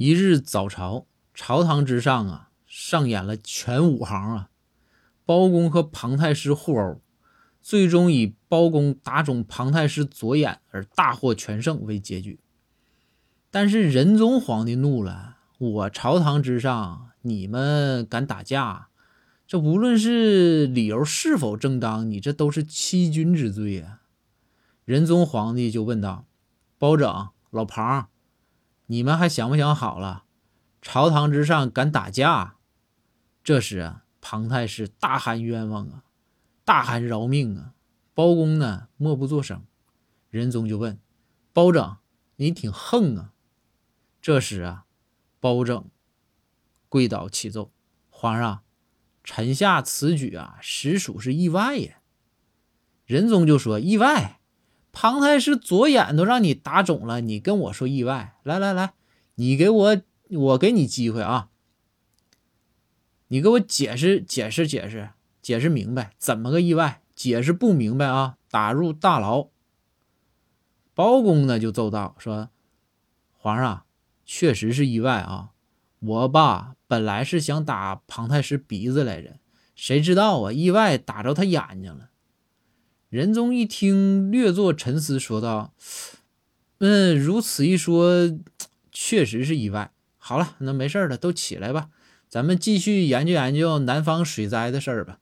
一日早朝，朝堂之上啊，上演了全武行啊，包公和庞太师互殴，最终以包公打中庞太师左眼而大获全胜为结局。但是仁宗皇帝怒了：“我朝堂之上，你们敢打架，这无论是理由是否正当，你这都是欺君之罪啊！”仁宗皇帝就问道：“包拯、老庞。”你们还想不想好了？朝堂之上敢打架？这时啊，庞太师大喊冤枉啊，大喊饶命啊！包公呢，默不作声。仁宗就问：“包拯，你挺横啊？”这时啊，包拯跪倒启奏：“皇上，臣下此举啊，实属是意外呀。”仁宗就说：“意外。”庞太师左眼都让你打肿了，你跟我说意外？来来来，你给我，我给你机会啊！你给我解释解释解释解释明白，怎么个意外？解释不明白啊，打入大牢。包公呢就奏道说：“皇上，确实是意外啊！我爸本来是想打庞太师鼻子来着，谁知道啊，意外打着他眼睛了。”仁宗一听，略作沉思，说道：“嗯，如此一说，确实是意外。好了，那没事了，都起来吧，咱们继续研究研究南方水灾的事儿吧。”